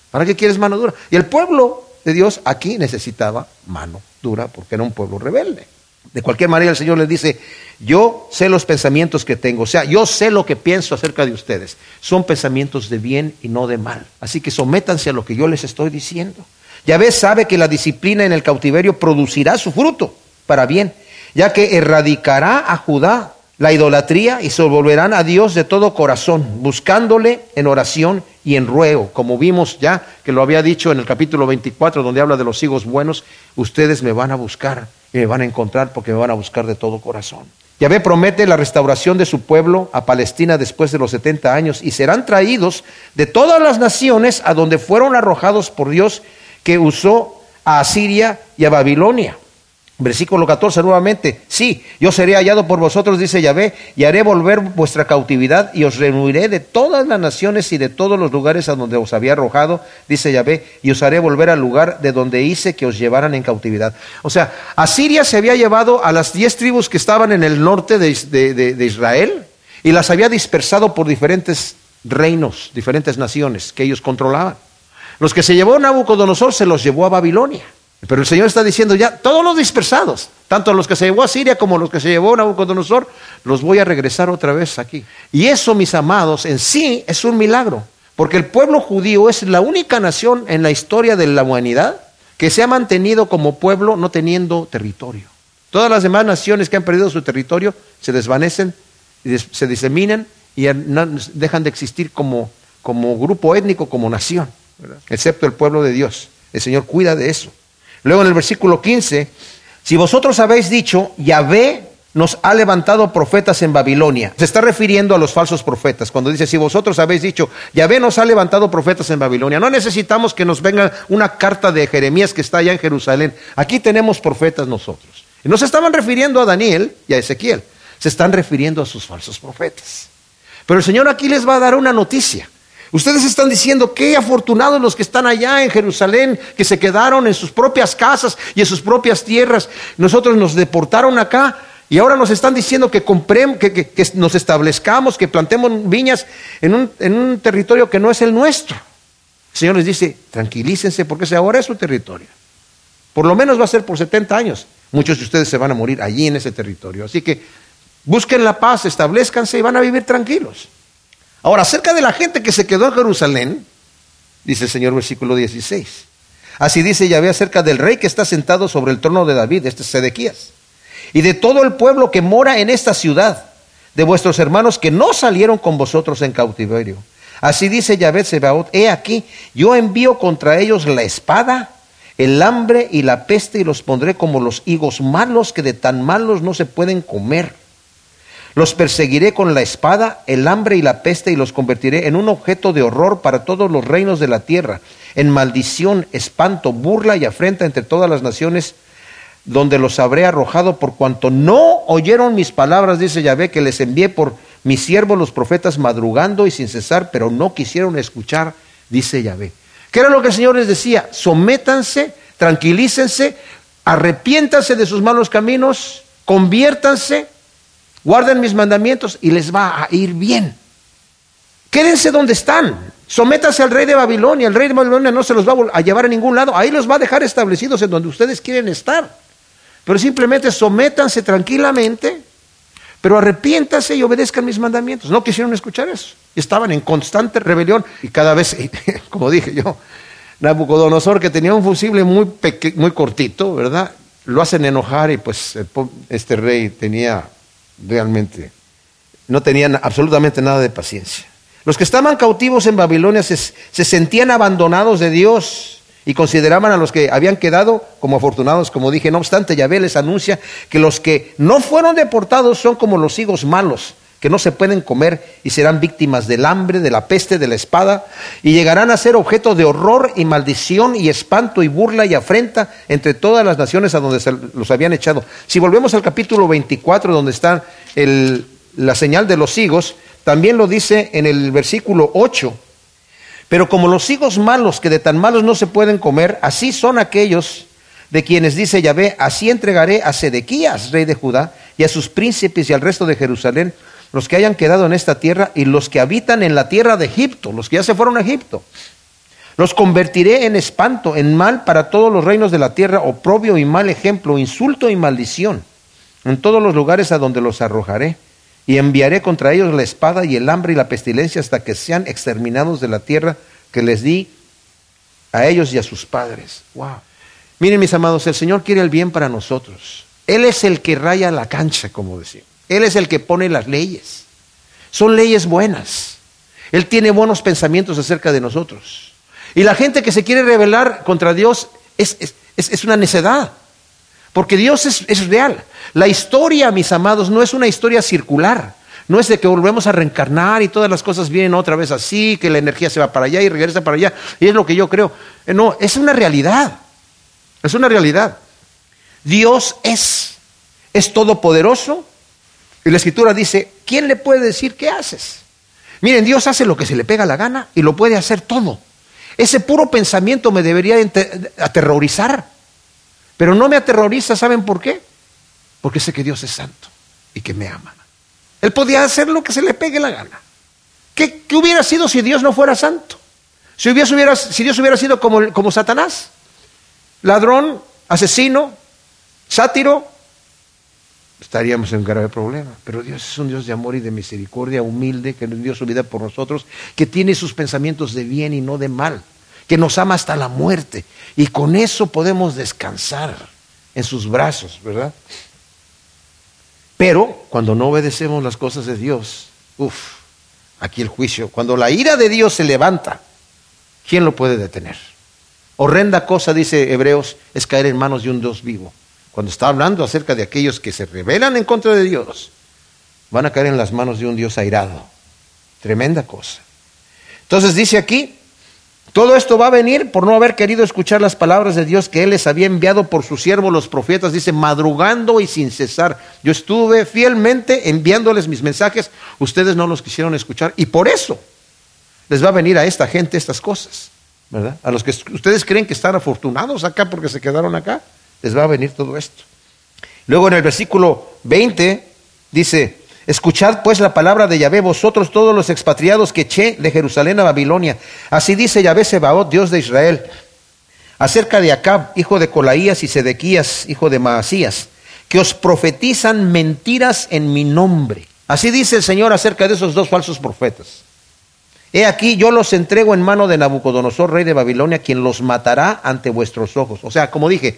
¿Para qué quieres mano dura? Y el pueblo de Dios aquí necesitaba mano dura porque era un pueblo rebelde. De cualquier manera el Señor les dice, yo sé los pensamientos que tengo, o sea, yo sé lo que pienso acerca de ustedes. Son pensamientos de bien y no de mal. Así que sométanse a lo que yo les estoy diciendo. Yahvé sabe que la disciplina en el cautiverio producirá su fruto para bien, ya que erradicará a Judá la idolatría y se volverán a Dios de todo corazón, buscándole en oración y en ruego, como vimos ya que lo había dicho en el capítulo 24, donde habla de los higos buenos, ustedes me van a buscar y me van a encontrar porque me van a buscar de todo corazón. Yahvé promete la restauración de su pueblo a Palestina después de los 70 años y serán traídos de todas las naciones a donde fueron arrojados por Dios que usó a Asiria y a Babilonia. Versículo 14 nuevamente, sí, yo seré hallado por vosotros, dice Yahvé, y haré volver vuestra cautividad y os reuniré de todas las naciones y de todos los lugares a donde os había arrojado, dice Yahvé, y os haré volver al lugar de donde hice que os llevaran en cautividad. O sea, Asiria se había llevado a las diez tribus que estaban en el norte de, de Israel y las había dispersado por diferentes reinos, diferentes naciones que ellos controlaban. Los que se llevó Nabucodonosor se los llevó a Babilonia. Pero el Señor está diciendo ya, todos los dispersados, tanto los que se llevó a Siria como los que se llevó a Nabucodonosor, los voy a regresar otra vez aquí. Y eso, mis amados, en sí es un milagro, porque el pueblo judío es la única nación en la historia de la humanidad que se ha mantenido como pueblo no teniendo territorio. Todas las demás naciones que han perdido su territorio se desvanecen, se diseminan y dejan de existir como, como grupo étnico, como nación, excepto el pueblo de Dios. El Señor cuida de eso. Luego en el versículo 15, si vosotros habéis dicho, Yahvé nos ha levantado profetas en Babilonia. Se está refiriendo a los falsos profetas. Cuando dice, si vosotros habéis dicho, Yahvé nos ha levantado profetas en Babilonia, no necesitamos que nos venga una carta de Jeremías que está allá en Jerusalén. Aquí tenemos profetas nosotros. Y no se estaban refiriendo a Daniel y a Ezequiel, se están refiriendo a sus falsos profetas. Pero el Señor aquí les va a dar una noticia. Ustedes están diciendo, qué afortunados los que están allá en Jerusalén, que se quedaron en sus propias casas y en sus propias tierras. Nosotros nos deportaron acá y ahora nos están diciendo que, compremos, que, nos establezcamos, que plantemos viñas en un, en un territorio que no es el nuestro. El Señor les dice, tranquilícense porque ese ahora es su territorio. Por lo menos va a ser por 70 años. Muchos de ustedes se van a morir allí en ese territorio. Así que busquen la paz, establezcanse y van a vivir tranquilos. Ahora, acerca de la gente que se quedó en Jerusalén, dice el Señor versículo 16. Así dice Yahvé acerca del rey que está sentado sobre el trono de David, este es Sedequías, y de todo el pueblo que mora en esta ciudad, de vuestros hermanos que no salieron con vosotros en cautiverio. Así dice Yahvé Sebaot, he aquí, yo envío contra ellos la espada, el hambre y la peste y los pondré como los higos malos que de tan malos no se pueden comer los perseguiré con la espada, el hambre y la peste y los convertiré en un objeto de horror para todos los reinos de la tierra, en maldición, espanto, burla y afrenta entre todas las naciones donde los habré arrojado por cuanto no oyeron mis palabras, dice Yahvé, que les envié por mis siervos los profetas madrugando y sin cesar, pero no quisieron escuchar, dice Yahvé. ¿Qué era lo que el Señor les decía? Sométanse, tranquilícense, arrepiéntanse de sus malos caminos, conviértanse Guarden mis mandamientos y les va a ir bien. Quédense donde están. Sométase al rey de Babilonia. El rey de Babilonia no se los va a llevar a ningún lado. Ahí los va a dejar establecidos en donde ustedes quieren estar. Pero simplemente sométanse tranquilamente, pero arrepiéntase y obedezcan mis mandamientos. No quisieron escuchar eso. Estaban en constante rebelión y cada vez, (laughs) como dije yo, Nabucodonosor, que tenía un fusible muy, muy cortito, ¿verdad? Lo hacen enojar y pues este rey tenía realmente. No tenían absolutamente nada de paciencia. Los que estaban cautivos en Babilonia se, sentían abandonados de Dios y consideraban a los que habían quedado como afortunados, como dije. No obstante, Yahvé les anuncia que los que no fueron deportados son como los higos malos, que no se pueden comer y serán víctimas del hambre, de la peste, de la espada, y llegarán a ser objeto de horror y maldición y espanto y burla y afrenta entre todas las naciones a donde se los habían echado. Si volvemos al capítulo 24, donde está la señal de los higos, también lo dice en el versículo 8. Pero como los higos malos que de tan malos no se pueden comer, así son aquellos de quienes dice Yahvé, así entregaré a Sedequías, rey de Judá, y a sus príncipes y al resto de Jerusalén, los que hayan quedado en esta tierra y los que habitan en la tierra de Egipto, los que ya se fueron a Egipto. Los convertiré en espanto, en mal para todos los reinos de la tierra, oprobio y mal ejemplo, insulto y maldición, en todos los lugares a donde los arrojaré. Y enviaré contra ellos la espada y el hambre y la pestilencia hasta que sean exterminados de la tierra que les di a ellos y a sus padres. Wow. Miren mis amados, el Señor quiere el bien para nosotros. Él es el que raya la cancha, como decimos. Él es el que pone las leyes. Son leyes buenas. Él tiene buenos pensamientos acerca de nosotros. Y la gente que se quiere rebelar contra Dios es, es, una necedad. Porque Dios es, real. La historia, mis amados, no es una historia circular. No es de que volvemos a reencarnar y todas las cosas vienen otra vez así, que la energía se va para allá y regresa para allá. Y es lo que yo creo. Eh, no, es una realidad. Es una realidad. Dios es. Es todopoderoso, y la escritura dice, ¿quién le puede decir qué haces? Miren, Dios hace lo que se le pega la gana y lo puede hacer todo. Ese puro pensamiento me debería aterrorizar. Pero no me aterroriza, ¿saben por qué? Porque sé que Dios es santo y que me ama. Él podía hacer lo que se le pegue la gana. ¿Qué, hubiera sido si Dios no fuera santo? Si, hubiera, si Dios hubiera sido como, como Satanás, ladrón, asesino, sátiro, estaríamos en un grave problema. Pero Dios es un Dios de amor y de misericordia, humilde, que dio su vida por nosotros, que tiene sus pensamientos de bien y no de mal, que nos ama hasta la muerte. Y con eso podemos descansar en sus brazos, ¿verdad? Pero cuando no obedecemos las cosas de Dios, uff, aquí el juicio, cuando la ira de Dios se levanta, ¿quién lo puede detener? Horrenda cosa, dice Hebreos, es caer en manos de un Dios vivo. Cuando está hablando acerca de aquellos que se rebelan en contra de Dios, van a caer en las manos de un Dios airado. Tremenda cosa. Entonces dice aquí, todo esto va a venir por no haber querido escuchar las palabras de Dios que Él les había enviado por sus siervos los profetas. Dice, madrugando y sin cesar. Yo estuve fielmente enviándoles mis mensajes, ustedes no los quisieron escuchar y por eso les va a venir a esta gente estas cosas, ¿verdad? A los que ustedes creen que están afortunados acá porque se quedaron acá, les va a venir todo esto. Luego en el versículo 20 dice, escuchad pues la palabra de Yahvé, vosotros todos los expatriados que eché de Jerusalén a Babilonia. Así dice Yahvé Sebaot, Dios de Israel, acerca de Acab, hijo de Colaías, y Sedequías, hijo de Maasías, que os profetizan mentiras en mi nombre. Así dice el Señor acerca de esos dos falsos profetas. He aquí, yo los entrego en mano de Nabucodonosor, rey de Babilonia, quien los matará ante vuestros ojos. O sea, como dije,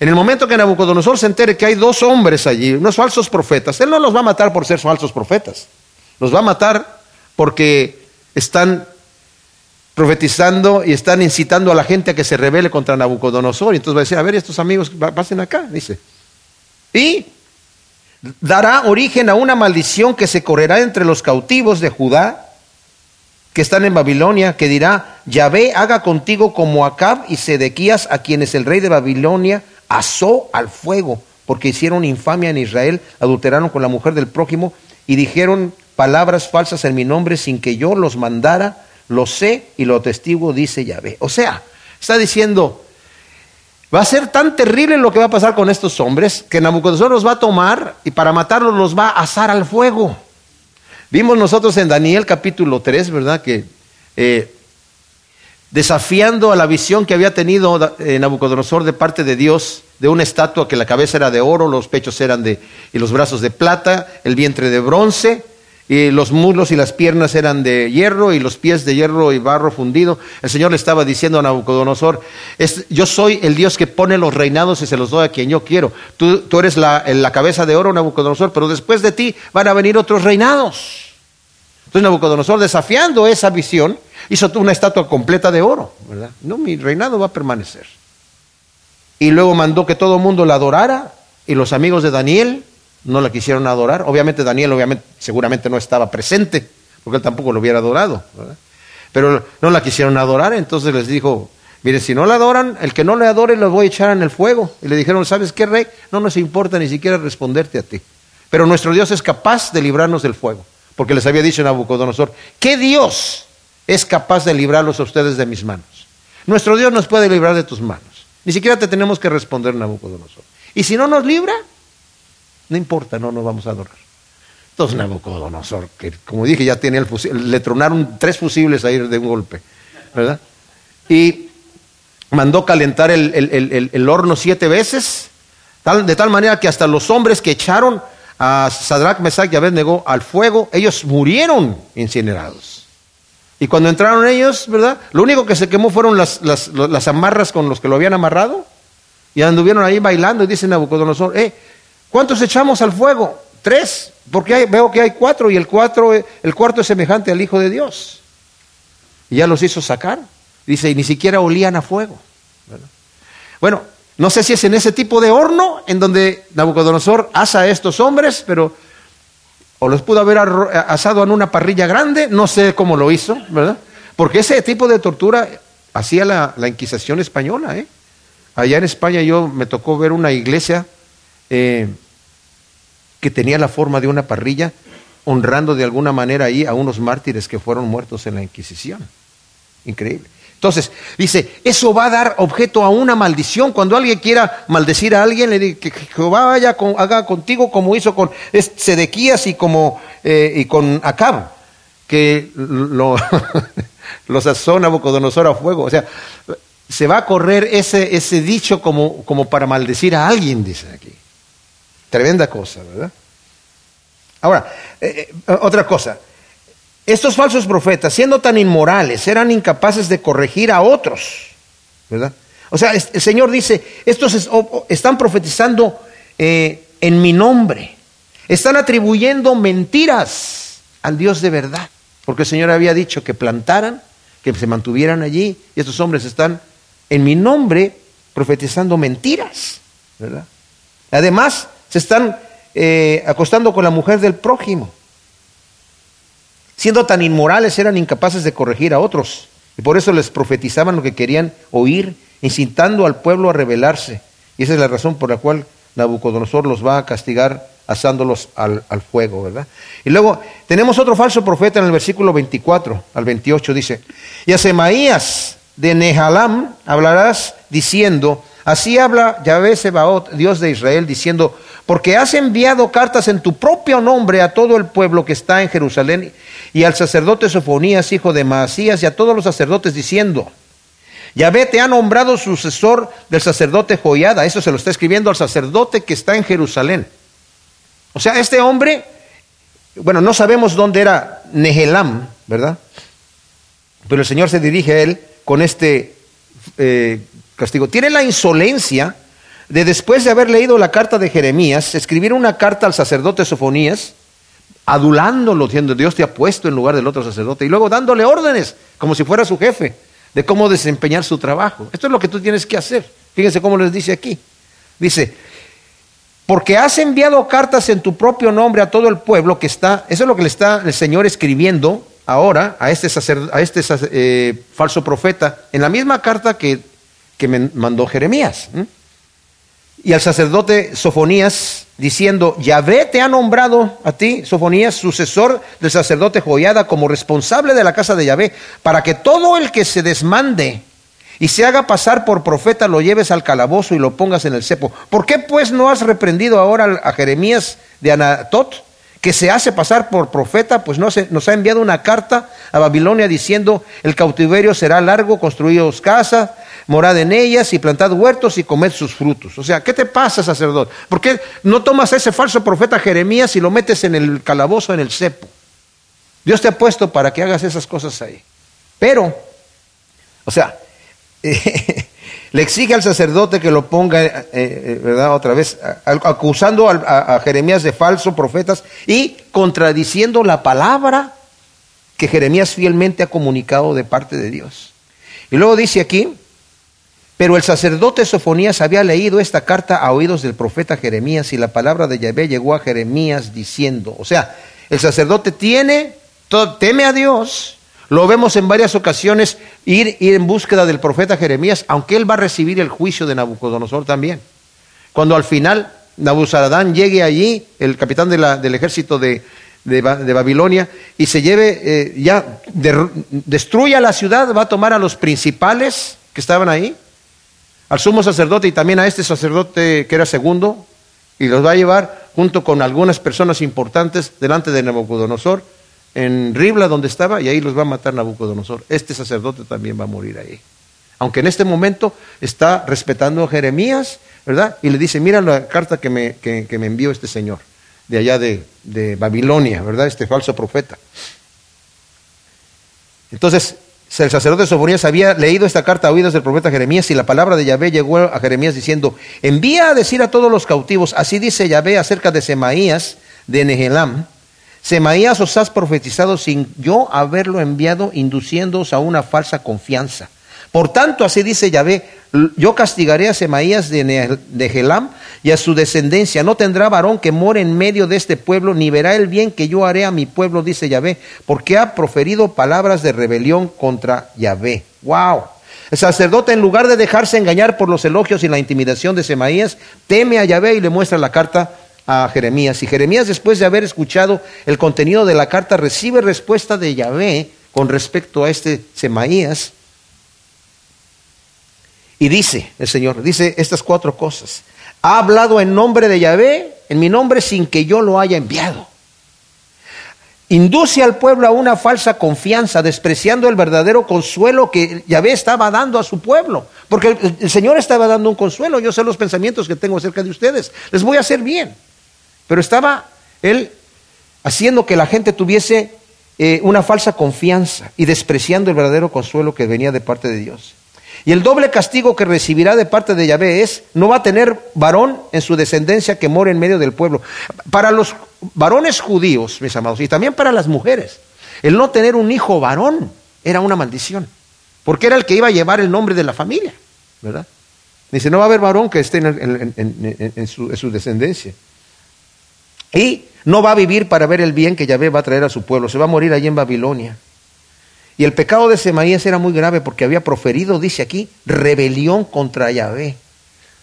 en el momento que Nabucodonosor se entere que hay dos hombres allí, unos falsos profetas, él no los va a matar por ser falsos profetas. Los va a matar porque están profetizando y están incitando a la gente a que se rebele contra Nabucodonosor. Y entonces va a decir, a ver, estos amigos pasen acá, dice. Y dará origen a una maldición que se correrá entre los cautivos de Judá que están en Babilonia, que dirá, Yahvé haga contigo como Acab y Sedequías, a quienes el rey de Babilonia asó al fuego, porque hicieron infamia en Israel, adulteraron con la mujer del prójimo y dijeron palabras falsas en mi nombre sin que yo los mandara, lo sé y lo testigo, dice Yahvé. O sea, está diciendo, va a ser tan terrible lo que va a pasar con estos hombres que Nabucodonosor los va a tomar y para matarlos los va a asar al fuego. Vimos nosotros en Daniel capítulo 3, ¿verdad? Que eh, desafiando a la visión que había tenido eh, Nabucodonosor de parte de Dios, de una estatua que la cabeza era de oro, los pechos eran de, y los brazos de plata, el vientre de bronce, y los muslos y las piernas eran de hierro y los pies de hierro y barro fundido. El Señor le estaba diciendo a Nabucodonosor, yo soy el Dios que pone los reinados y se los doy a quien yo quiero. Tú, eres la, la cabeza de oro, Nabucodonosor, pero después de ti van a venir otros reinados. Entonces Nabucodonosor, desafiando esa visión, hizo una estatua completa de oro, ¿verdad? No, mi reinado va a permanecer. Y luego mandó que todo el mundo la adorara y los amigos de Daniel no la quisieron adorar. Obviamente Daniel obviamente, seguramente no estaba presente, porque él tampoco lo hubiera adorado. Pero no la quisieron adorar, entonces les dijo, mire, si no la adoran, el que no le adore los voy a echar en el fuego. Y le dijeron, ¿sabes qué, rey? No nos importa ni siquiera responderte a ti. Pero nuestro Dios es capaz de librarnos del fuego porque les había dicho Nabucodonosor, ¿qué Dios es capaz de librarlos a ustedes de mis manos? Nuestro Dios nos puede librar de tus manos. Ni siquiera te tenemos que responder, Nabucodonosor. Y si no nos libra, no importa, no nos vamos a adorar. Entonces Nabucodonosor, que como dije ya tiene el fusil, le tronaron tres fusibles a ir de un golpe, ¿verdad? Y mandó calentar el, horno siete veces, de tal manera que hasta los hombres que echaron a Sadrach, Mesach y Abednego al fuego, ellos murieron incinerados. Y cuando entraron ellos, ¿verdad? Lo único que se quemó fueron las, las, amarras con los que lo habían amarrado. Y anduvieron ahí bailando y dice Nabucodonosor, eh, ¿cuántos echamos al fuego? Tres, porque veo que hay cuatro y el, cuatro, el cuarto es semejante al Hijo de Dios. Y ya los hizo sacar. Dice, y ni siquiera olían a fuego. Bueno, no sé si es en ese tipo de horno en donde Nabucodonosor asa a estos hombres, pero o los pudo haber asado en una parrilla grande, no sé cómo lo hizo, ¿verdad? Porque ese tipo de tortura hacía la, Inquisición española. ¿eh? Allá en España yo me tocó ver una iglesia eh, que tenía la forma de una parrilla, honrando de alguna manera ahí a unos mártires que fueron muertos en la Inquisición. Increíble. Entonces, dice, eso va a dar objeto a una maldición. Cuando alguien quiera maldecir a alguien, le dice que Jehová vaya haga contigo como hizo con Sedequías y, como, eh, y con Acab, que lo, (laughs) los asó Nabucodonosor a fuego. O sea, se va a correr ese, ese dicho como, para maldecir a alguien, dice aquí. Tremenda cosa, ¿verdad? Ahora, eh, eh, otra cosa. Estos falsos profetas, siendo tan inmorales, eran incapaces de corregir a otros, ¿verdad? O sea, el Señor dice, estos están profetizando eh, en mi nombre, están atribuyendo mentiras al Dios de verdad, porque el Señor había dicho que plantaran, que se mantuvieran allí, y estos hombres están en mi nombre profetizando mentiras, ¿verdad? Además, se están eh, acostando con la mujer del prójimo. Siendo tan inmorales, eran incapaces de corregir a otros. Y por eso les profetizaban lo que querían oír, incitando al pueblo a rebelarse. Y esa es la razón por la cual Nabucodonosor los va a castigar asándolos al, al, fuego, ¿verdad? Y luego tenemos otro falso profeta en el versículo 24 al 28, dice, y a Semaías de Nehalam hablarás diciendo, así habla Yahvé Sebaot, Dios de Israel, diciendo, porque has enviado cartas en tu propio nombre a todo el pueblo que está en Jerusalén y al sacerdote Sofonías, hijo de Maasías, y a todos los sacerdotes, diciendo, Yahvé te ha nombrado sucesor del sacerdote Joiada. Eso se lo está escribiendo al sacerdote que está en Jerusalén. O sea, este hombre, bueno, no sabemos dónde era Nehelam, ¿verdad? Pero el Señor se dirige a él con este eh, castigo. Tiene la insolencia de después de haber leído la carta de Jeremías, escribir una carta al sacerdote Sofonías, adulándolo, diciendo Dios te ha puesto en lugar del otro sacerdote, y luego dándole órdenes, como si fuera su jefe, de cómo desempeñar su trabajo. Esto es lo que tú tienes que hacer. Fíjense cómo les dice aquí. Dice, porque has enviado cartas en tu propio nombre a todo el pueblo que está, eso es lo que le está el Señor escribiendo ahora a este, a este eh, falso profeta, en la misma carta que, que me mandó Jeremías y al sacerdote Sofonías, diciendo, Yahvé te ha nombrado a ti, Sofonías, sucesor del sacerdote Joiada, como responsable de la casa de Yahvé, para que todo el que se desmande y se haga pasar por profeta lo lleves al calabozo y lo pongas en el cepo. ¿Por qué pues no has reprendido ahora a Jeremías de Anatot? que se hace pasar por profeta, pues no se, nos ha enviado una carta a Babilonia diciendo, el cautiverio será largo, construíos casas, morad en ellas y plantad huertos y comed sus frutos. O sea, ¿qué te pasa, sacerdote? ¿Por qué no tomas a ese falso profeta Jeremías y lo metes en el calabozo, en el cepo? Dios te ha puesto para que hagas esas cosas ahí. Pero, o sea, (laughs) le exige al sacerdote que lo ponga, eh, eh, ¿verdad? Otra vez, acusando a, Jeremías de falso profetas y contradiciendo la palabra que Jeremías fielmente ha comunicado de parte de Dios. Y luego dice aquí, pero el sacerdote Sofonías había leído esta carta a oídos del profeta Jeremías y la palabra de Yahvé llegó a Jeremías diciendo, o sea, el sacerdote tiene, teme a Dios, lo vemos en varias ocasiones ir, ir, en búsqueda del profeta Jeremías, aunque él va a recibir el juicio de Nabucodonosor también. Cuando al final Nabuzaradán llegue allí, el capitán del ejército de, Babilonia, y se lleve, eh, ya destruya la ciudad, va a tomar a los principales que estaban ahí, al sumo sacerdote y también a este sacerdote que era segundo, y los va a llevar junto con algunas personas importantes delante de Nabucodonosor en Ribla donde estaba y ahí los va a matar Nabucodonosor. Este sacerdote también va a morir ahí. Aunque en este momento está respetando a Jeremías, ¿verdad? Y le dice, mira la carta que me, que, me envió este señor de allá de, de Babilonia, ¿verdad? Este falso profeta. Entonces, el sacerdote Sofonías había leído esta carta a oídos del profeta Jeremías y la palabra de Yahvé llegó a Jeremías diciendo, envía a decir a todos los cautivos, así dice Yahvé acerca de Semaías de Nehelam, Semaías os has profetizado sin yo haberlo enviado, induciéndoos a una falsa confianza. Por tanto, así dice Yahvé, yo castigaré a Semaías de Nehelam y a su descendencia. No tendrá varón que more en medio de este pueblo, ni verá el bien que yo haré a mi pueblo, dice Yahvé, porque ha proferido palabras de rebelión contra Yahvé. ¡Wow! El sacerdote, en lugar de dejarse engañar por los elogios y la intimidación de Semaías, teme a Yahvé y le muestra la carta a Jeremías. Y Jeremías, después de haber escuchado el contenido de la carta, recibe respuesta de Yahvé con respecto a este Semaías. Y dice el Señor, dice estas cuatro cosas. Ha hablado en nombre de Yahvé, en mi nombre, sin que yo lo haya enviado. Induce al pueblo a una falsa confianza, despreciando el verdadero consuelo que Yahvé estaba dando a su pueblo. Porque el, Señor estaba dando un consuelo. Yo sé los pensamientos que tengo acerca de ustedes. Les voy a hacer bien. Pero estaba él haciendo que la gente tuviese eh, una falsa confianza y despreciando el verdadero consuelo que venía de parte de Dios. Y el doble castigo que recibirá de parte de Yahvé es, no va a tener varón en su descendencia que more en medio del pueblo. Para los varones judíos, mis amados, y también para las mujeres, el no tener un hijo varón era una maldición, porque era el que iba a llevar el nombre de la familia, ¿verdad? Dice, no va a haber varón que esté en, su, en su descendencia. Y no va a vivir para ver el bien que Yahvé va a traer a su pueblo, se va a morir allí en Babilonia. Y el pecado de Semaías era muy grave porque había proferido, dice aquí, rebelión contra Yahvé.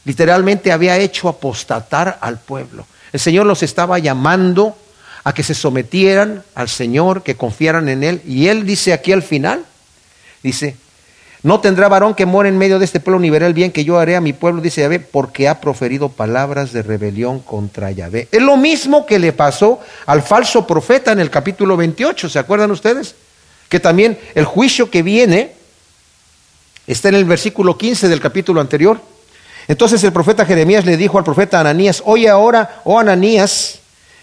Literalmente había hecho apostatar al pueblo. El Señor los estaba llamando a que se sometieran al Señor, que confiaran en Él. Y Él dice aquí al final, dice, no tendrá varón que more en medio de este pueblo ni verá el bien que yo haré a mi pueblo, dice Yahvé, porque ha proferido palabras de rebelión contra Yahvé. Es lo mismo que le pasó al falso profeta en el capítulo 28, ¿se acuerdan ustedes? Que también el juicio que viene está en el versículo 15 del capítulo anterior. Entonces el profeta Jeremías le dijo al profeta Ananías, oye ahora, oh Ananías,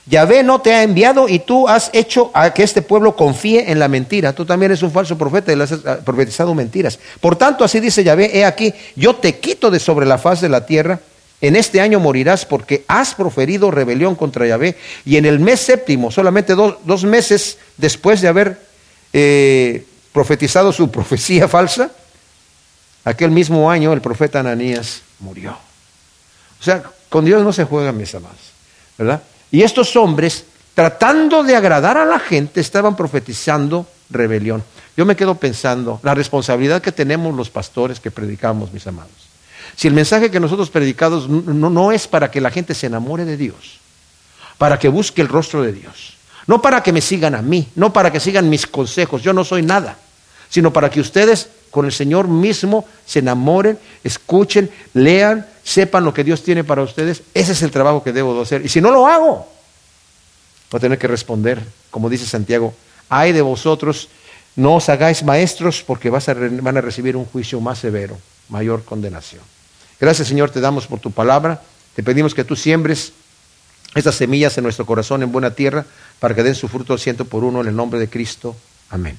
Yahvé no te ha enviado y tú has hecho a que este pueblo confíe en la mentira. Tú también eres un falso profeta y le has ah, profetizado mentiras. Por tanto, así dice Yahvé, he aquí, yo te quito de sobre la faz de la tierra. En este año morirás porque has proferido rebelión contra Yahvé. Y en el mes séptimo, solamente dos, dos meses después de haber eh, profetizado su profecía falsa, aquel mismo año el profeta Ananías murió. O sea, con Dios no se juega, mis amados, ¿verdad? Y estos hombres, tratando de agradar a la gente, estaban profetizando rebelión. Yo me quedo pensando, la responsabilidad que tenemos los pastores que predicamos, mis amados. Si el mensaje que nosotros predicamos no, no es para que la gente se enamore de Dios, para que busque el rostro de Dios, no para que me sigan a mí, no para que sigan mis consejos, yo no soy nada, sino para que ustedes con el Señor mismo se enamoren, escuchen, lean, sepan lo que Dios tiene para ustedes. Ese es el trabajo que debo de hacer. Y si no lo hago, voy a tener que responder, como dice Santiago, ay de vosotros, no os hagáis maestros porque van a recibir un juicio más severo, mayor condenación. Gracias Señor, te damos por tu palabra. Te pedimos que tú siembres estas semillas en nuestro corazón en buena tierra para que den su fruto al ciento por uno en el nombre de Cristo. Amén.